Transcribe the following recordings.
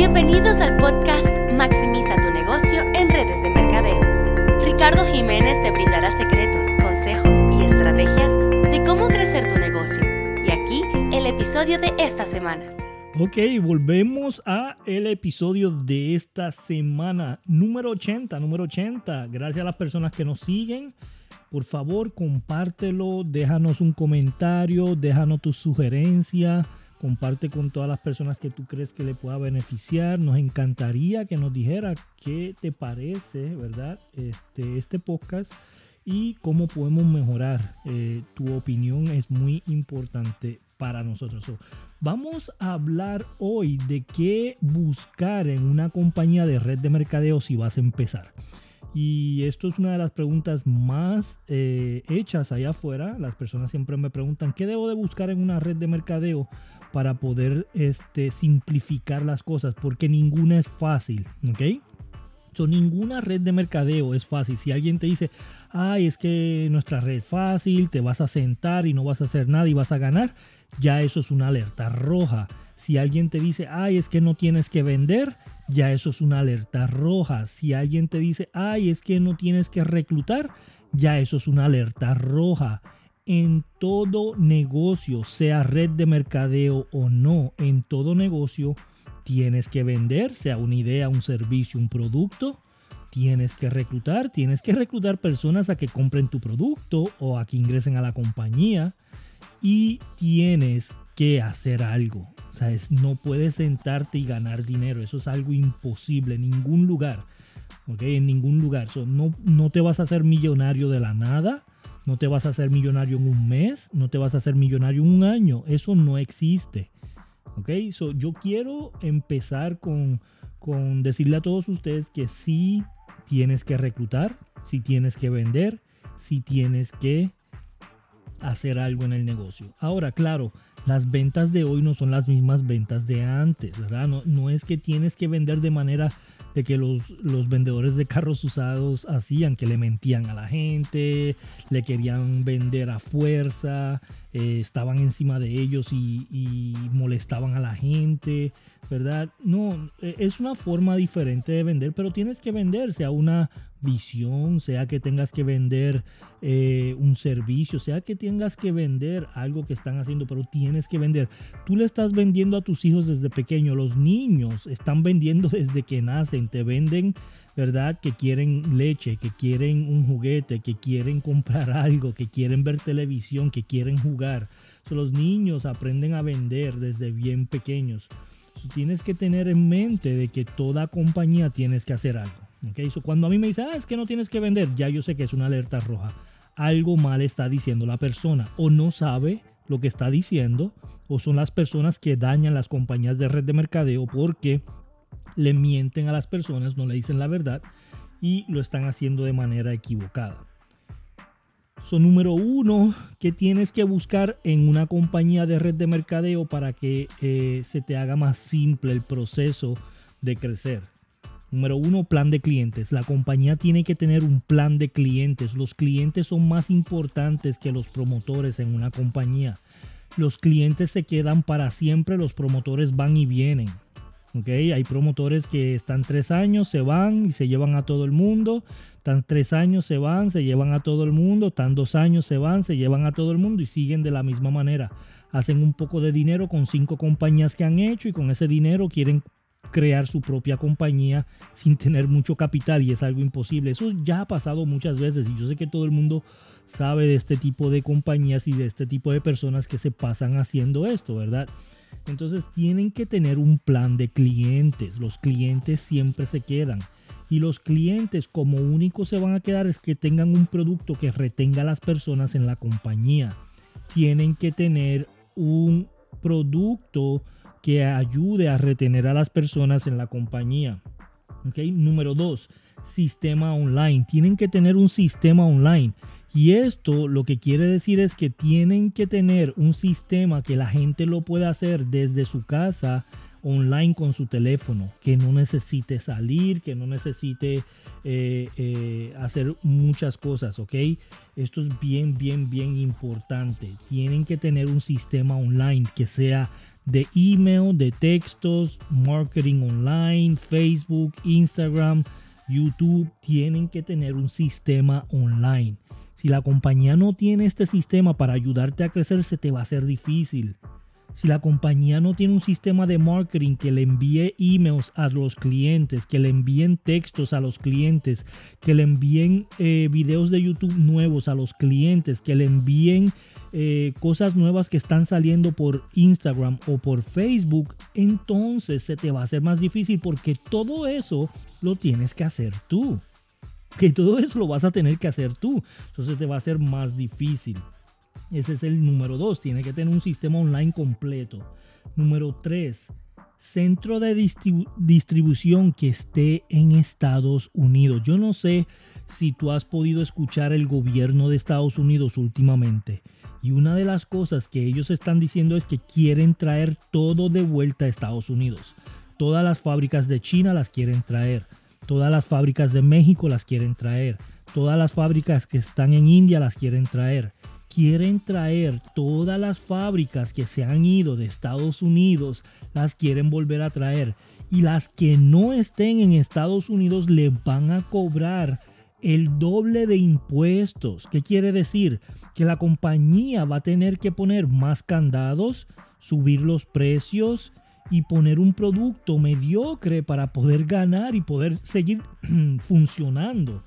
Bienvenidos al podcast Maximiza tu negocio en redes de mercadeo. Ricardo Jiménez te brindará secretos, consejos y estrategias de cómo crecer tu negocio. Y aquí el episodio de esta semana. Ok, volvemos a el episodio de esta semana, número 80, número 80. Gracias a las personas que nos siguen. Por favor, compártelo, déjanos un comentario, déjanos tu sugerencia comparte con todas las personas que tú crees que le pueda beneficiar. Nos encantaría que nos dijera qué te parece, ¿verdad? Este, este podcast y cómo podemos mejorar. Eh, tu opinión es muy importante para nosotros. vamos a hablar hoy de qué buscar en una compañía de red de mercadeo si vas a empezar. Y esto es una de las preguntas más eh, hechas allá afuera. Las personas siempre me preguntan, ¿qué debo de buscar en una red de mercadeo para poder este, simplificar las cosas? Porque ninguna es fácil, ¿ok? So, ninguna red de mercadeo es fácil. Si alguien te dice, ay, es que nuestra red es fácil, te vas a sentar y no vas a hacer nada y vas a ganar, ya eso es una alerta roja. Si alguien te dice, ay, es que no tienes que vender, ya eso es una alerta roja. Si alguien te dice, ay, es que no tienes que reclutar, ya eso es una alerta roja. En todo negocio, sea red de mercadeo o no, en todo negocio tienes que vender, sea una idea, un servicio, un producto. Tienes que reclutar, tienes que reclutar personas a que compren tu producto o a que ingresen a la compañía y tienes que hacer algo no puedes sentarte y ganar dinero. Eso es algo imposible en ningún lugar. En ningún lugar. no, no te vas a hacer millonario de la nada. No te vas a hacer millonario en un mes. No te vas a hacer millonario en un año. Eso no existe. yo quiero empezar con, con decirle a todos ustedes que sí tienes que reclutar, si tienes que vender, si tienes que hacer algo en el negocio. Ahora, claro, las ventas de hoy no son las mismas ventas de antes, ¿verdad? No, es que tienes que vender de manera de que los, los, vendedores de carros usados hacían, que le mentían a la gente, le querían vender a fuerza, eh, estaban encima de ellos y, molestaban a la gente, ¿verdad? No, e, es una forma diferente de vender, pero tienes que vender, sea una visión, sea que tengas que vender eh, un servicio, sea que tengas que vender algo que están haciendo, pero tienes que vender. Tú le estás vendiendo a tus hijos desde pequeño, los niños están vendiendo desde que nacen, te venden, ¿verdad? Que quieren leche, que quieren un juguete, que quieren comprar algo, que quieren ver televisión, que quieren jugar. los niños aprenden a vender desde bien pequeños. tienes que tener en mente de que toda compañía tienes que hacer algo. Okay, cuando a mí me dice, ah, es que no tienes que vender, ya yo sé que es una alerta roja. Algo mal está diciendo la persona o no sabe lo que está diciendo o son las personas que dañan las compañías de red de mercadeo porque le mienten a las personas, no le dicen la verdad y lo están haciendo de manera equivocada. So, número uno, que tienes que buscar en una compañía de red de mercadeo para que eh, se te haga más simple el proceso de crecer. Número uno, plan de clientes. La compañía tiene que tener un plan de clientes. Los clientes son más importantes que los promotores en una compañía. Los clientes se quedan para siempre, los promotores van y vienen. Okay, hay promotores que están tres años, se van y se llevan a todo el mundo. Están tres años, se van, se llevan a todo el mundo. Están dos años, se van, se llevan a todo el mundo y siguen de la misma manera. Hacen un poco de dinero con cinco compañías que han hecho y con ese dinero quieren crear su propia compañía sin tener mucho capital y es algo imposible. Eso ya ha pasado muchas veces y yo sé que todo el mundo sabe de este tipo de compañías y de este tipo de personas que se pasan haciendo esto, ¿verdad? Entonces tienen que tener un plan de clientes. Los clientes siempre se quedan. Y los clientes como único se van a quedar es que tengan un producto que retenga a las personas en la compañía. Tienen que tener un producto que ayude a retener a las personas en la compañía. Okay. Número dos, sistema online. Tienen que tener un sistema online. Y esto lo que quiere decir es que tienen que tener un sistema que la gente lo pueda hacer desde su casa online con su teléfono, que no necesite salir, que no necesite eh, eh, hacer muchas cosas, ¿ok? Esto es bien, bien, bien importante. Tienen que tener un sistema online que sea de email, de textos, marketing online, Facebook, Instagram, YouTube, tienen que tener un sistema online. Si la compañía no tiene este sistema para ayudarte a crecer, se te va a hacer difícil. Si la compañía no tiene un sistema de marketing que le envíe emails a los clientes, que le envíen textos a los clientes, que le envíen eh, videos de YouTube nuevos a los clientes, que le envíen eh, cosas nuevas que están saliendo por Instagram o por Facebook, entonces se te va a hacer más difícil porque todo eso lo tienes que hacer tú. Que todo eso lo vas a tener que hacer tú. Entonces te va a hacer más difícil. Ese es el número dos. Tiene que tener un sistema online completo. Número tres. Centro de distribución que esté en Estados Unidos. Yo no sé si tú has podido escuchar el gobierno de Estados Unidos últimamente. Y una de las cosas que ellos están diciendo es que quieren traer todo de vuelta a Estados Unidos. Todas las fábricas de China las quieren traer. Todas las fábricas de México las quieren traer. Todas las fábricas que están en India las quieren traer quieren traer todas las fábricas que se han ido de Estados Unidos, las quieren volver a traer. Y las que no estén en Estados Unidos le van a cobrar el doble de impuestos. ¿Qué quiere decir? Que la compañía va a tener que poner más candados, subir los precios y poner un producto mediocre para poder ganar y poder seguir funcionando.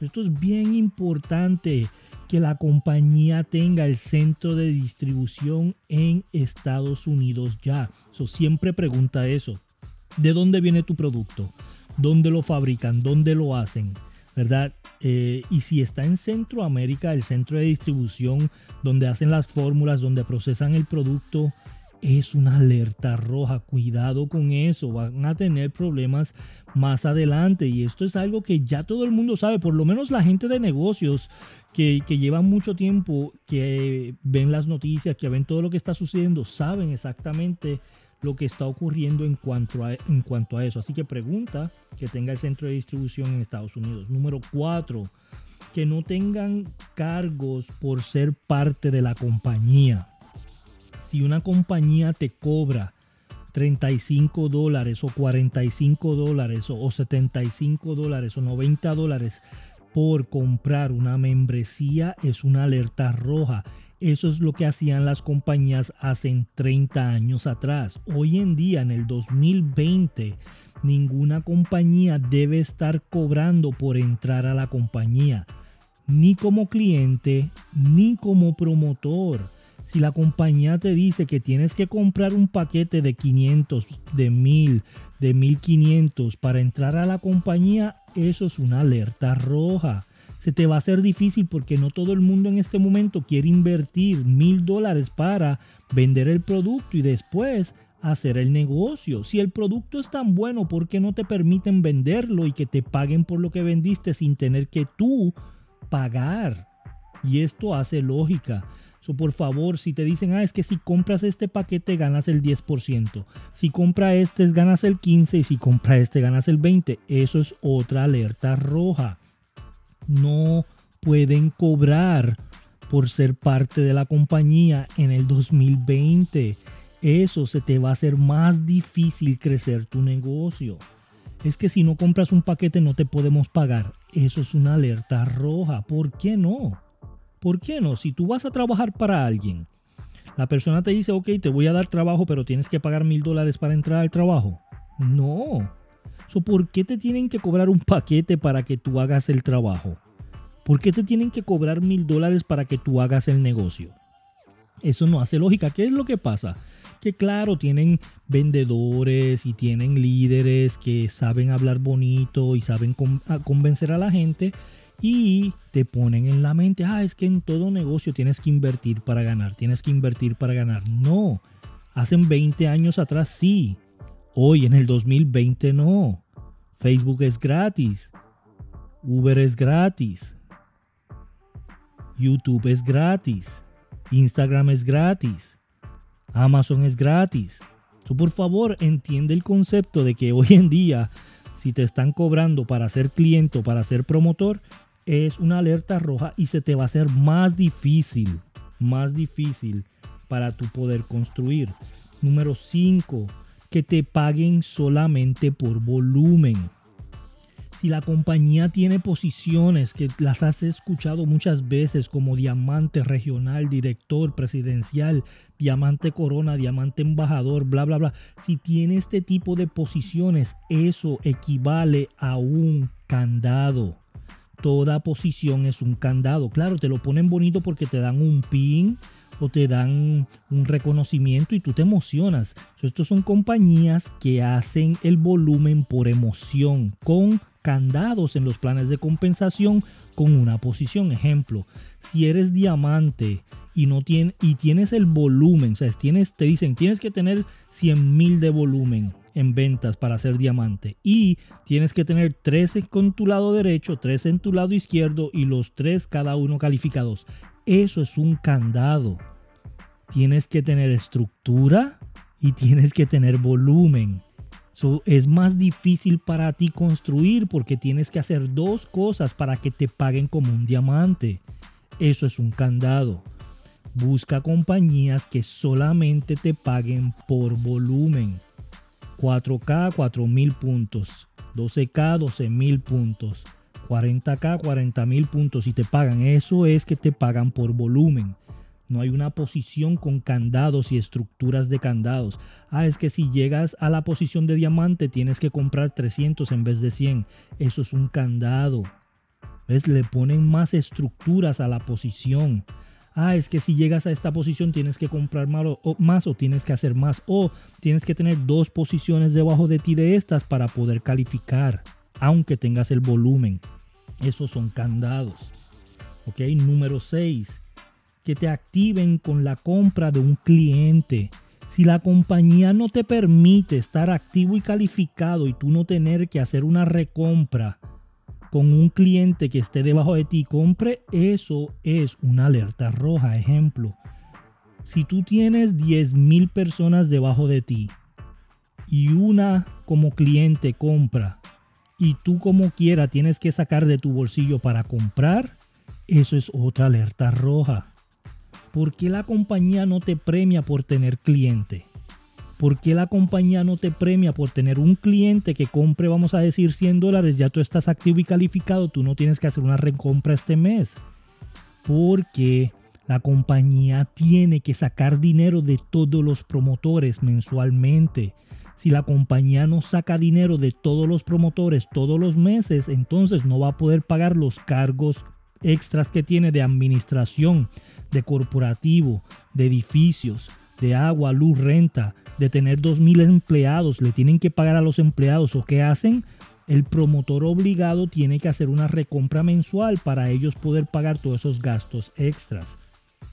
Esto es bien importante que la compañía tenga el centro de distribución en Estados Unidos ya. So, siempre pregunta eso. ¿De dónde viene tu producto? ¿Dónde lo fabrican? ¿Dónde lo hacen? ¿Verdad? Eh, y si está en Centroamérica, el centro de distribución donde hacen las fórmulas, donde procesan el producto, es una alerta roja. Cuidado con eso. Van a tener problemas más adelante. Y esto es algo que ya todo el mundo sabe. Por lo menos la gente de negocios que, llevan mucho tiempo, que ven las noticias, que ven todo lo que está sucediendo, saben exactamente lo que está ocurriendo en cuanto a, en cuanto a eso. Así que pregunta que tenga el centro de distribución en Estados Unidos. Número cuatro, que no tengan cargos por ser parte de la compañía. Si una compañía te cobra 35 dólares o 45 dólares o 75 dólares o 90 dólares por comprar una membresía es una alerta roja. Eso es lo que hacían las compañías hace 30 años atrás. Hoy en día, en el 2020, ninguna compañía debe estar cobrando por entrar a la compañía, ni como cliente, ni como promotor. Si la compañía te dice que tienes que comprar un paquete de 500, de 1000, de 1500 para entrar a la compañía, eso es una alerta roja. Se te va a hacer difícil porque no todo el mundo en este momento quiere invertir mil dólares para vender el producto y después hacer el negocio. Si el producto es tan bueno, ¿por qué no te permiten venderlo y que te paguen por lo que vendiste sin tener que tú pagar? Y esto hace lógica. Por favor, si te dicen, ah, es que si compras este paquete ganas el 10%, si compras este ganas el 15% y si compras este ganas el 20%, eso es otra alerta roja. No pueden cobrar por ser parte de la compañía en el 2020. Eso se te va a hacer más difícil crecer tu negocio. Es que si no compras un paquete no te podemos pagar. Eso es una alerta roja. ¿Por qué no? ¿Por qué no? Si tú vas a trabajar para alguien, la persona te dice, ok, te voy a dar trabajo, pero tienes que pagar mil dólares para entrar al trabajo. No. ¿Por qué te tienen que cobrar un paquete para que tú hagas el trabajo? ¿Por qué te tienen que cobrar mil dólares para que tú hagas el negocio? Eso no hace lógica. ¿Qué es lo que pasa? Que claro, tienen vendedores y tienen líderes que saben hablar bonito y saben convencer a la gente y te ponen en la mente, ah, es que en todo negocio tienes que invertir para ganar, tienes que invertir para ganar. No, hacen 20 años atrás sí, hoy en el 2020 no. Facebook es gratis, Uber es gratis, YouTube es gratis, Instagram es gratis, Amazon es gratis. Tú por favor entiende el concepto de que hoy en día si te están cobrando para ser cliente o para ser promotor, es una alerta roja y se te va a hacer más difícil, más difícil para tu poder construir. Número 5, que te paguen solamente por volumen. Si la compañía tiene posiciones que las has escuchado muchas veces como diamante regional, director presidencial, diamante corona, diamante embajador, bla, bla, bla. Si tiene este tipo de posiciones, eso equivale a un candado. Toda posición es un candado. Claro, te lo ponen bonito porque te dan un pin, o te dan un reconocimiento y tú te emocionas. Estos son compañías que hacen el volumen por emoción con candados en los planes de compensación con una posición. Ejemplo, si eres diamante y no tiene, y tienes el volumen, o sea, tienes, te dicen tienes que tener 100 mil de volumen en ventas para ser diamante y tienes que tener 13 con tu lado derecho, 3 en tu lado izquierdo y los tres cada uno calificados. Eso es un candado. Tienes que tener estructura y tienes que tener volumen es más difícil para ti construir porque tienes que hacer dos cosas para que te paguen como un diamante. Eso es un candado. Busca compañías que solamente te paguen por volumen. 4K 4000 puntos. 12K 12000 puntos. 40K 40000 puntos y te pagan. Eso es que te pagan por volumen. No hay una posición con candados y estructuras de candados. Ah, es que si llegas a la posición de diamante tienes que comprar 300 en vez de 100. Eso es un candado. ¿Ves? Le ponen más estructuras a la posición. Ah, es que si llegas a esta posición tienes que comprar más o, tienes que hacer más o tienes que tener dos posiciones debajo de ti de estas para poder calificar, aunque tengas el volumen. Esos son candados. Ok, número 6 que te activen con la compra de un cliente. Si la compañía no te permite estar activo y calificado y tú no tener que hacer una recompra con un cliente que esté debajo de ti, compre, eso es una alerta roja. Ejemplo, si tú tienes 10 mil personas debajo de ti y una como cliente compra y tú como quiera tienes que sacar de tu bolsillo para comprar, eso es otra alerta roja. ¿Por qué la compañía no te premia por tener cliente? ¿Por qué la compañía no te premia por tener un cliente que compre, vamos a decir, 100 dólares? Ya tú estás activo y calificado, tú no tienes que hacer una recompra este mes. Porque la compañía tiene que sacar dinero de todos los promotores mensualmente. Si la compañía no saca dinero de todos los promotores todos los meses, entonces no va a poder pagar los cargos extras que tiene de administración, de corporativo, de edificios, de agua, luz, renta, de tener 2.000 empleados, le tienen que pagar a los empleados o qué hacen, el promotor obligado tiene que hacer una recompra mensual para ellos poder pagar todos esos gastos extras.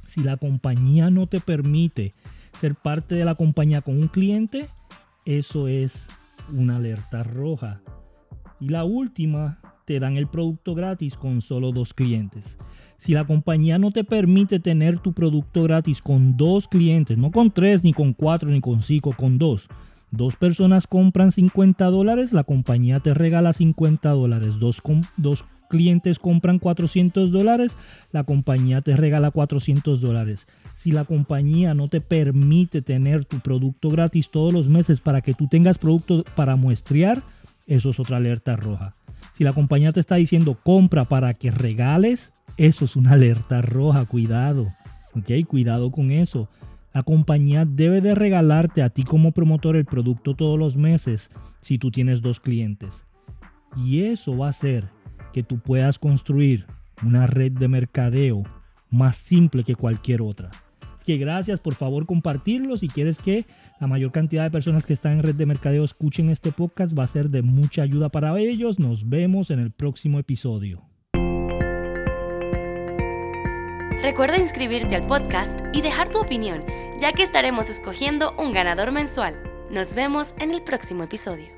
Si la compañía no te permite ser parte de la compañía con un cliente, eso es una alerta roja. Y la última te dan el producto gratis con solo dos clientes. Si la compañía no te permite tener tu producto gratis con dos clientes, no con tres, ni con cuatro, ni con cinco, con dos. Dos personas compran 50 dólares, la compañía te regala 50 dólares. Dos, dos clientes compran 400 dólares, la compañía te regala 400 dólares. Si la compañía no te permite tener tu producto gratis todos los meses para que tú tengas producto para muestrear, eso es otra alerta roja. Si la compañía te está diciendo compra para que regales, eso es una alerta roja, cuidado. ¿Ok? Cuidado con eso. La compañía debe de regalarte a ti como promotor el producto todos los meses si tú tienes dos clientes. Y eso va a hacer que tú puedas construir una red de mercadeo más simple que cualquier otra que gracias, por favor compartirlo. Si quieres que la mayor cantidad de personas que están en red de mercadeo escuchen este podcast, va a ser de mucha ayuda para ellos. Nos vemos en el próximo episodio. Recuerda inscribirte al podcast y dejar tu opinión, ya que estaremos escogiendo un ganador mensual. Nos vemos en el próximo episodio.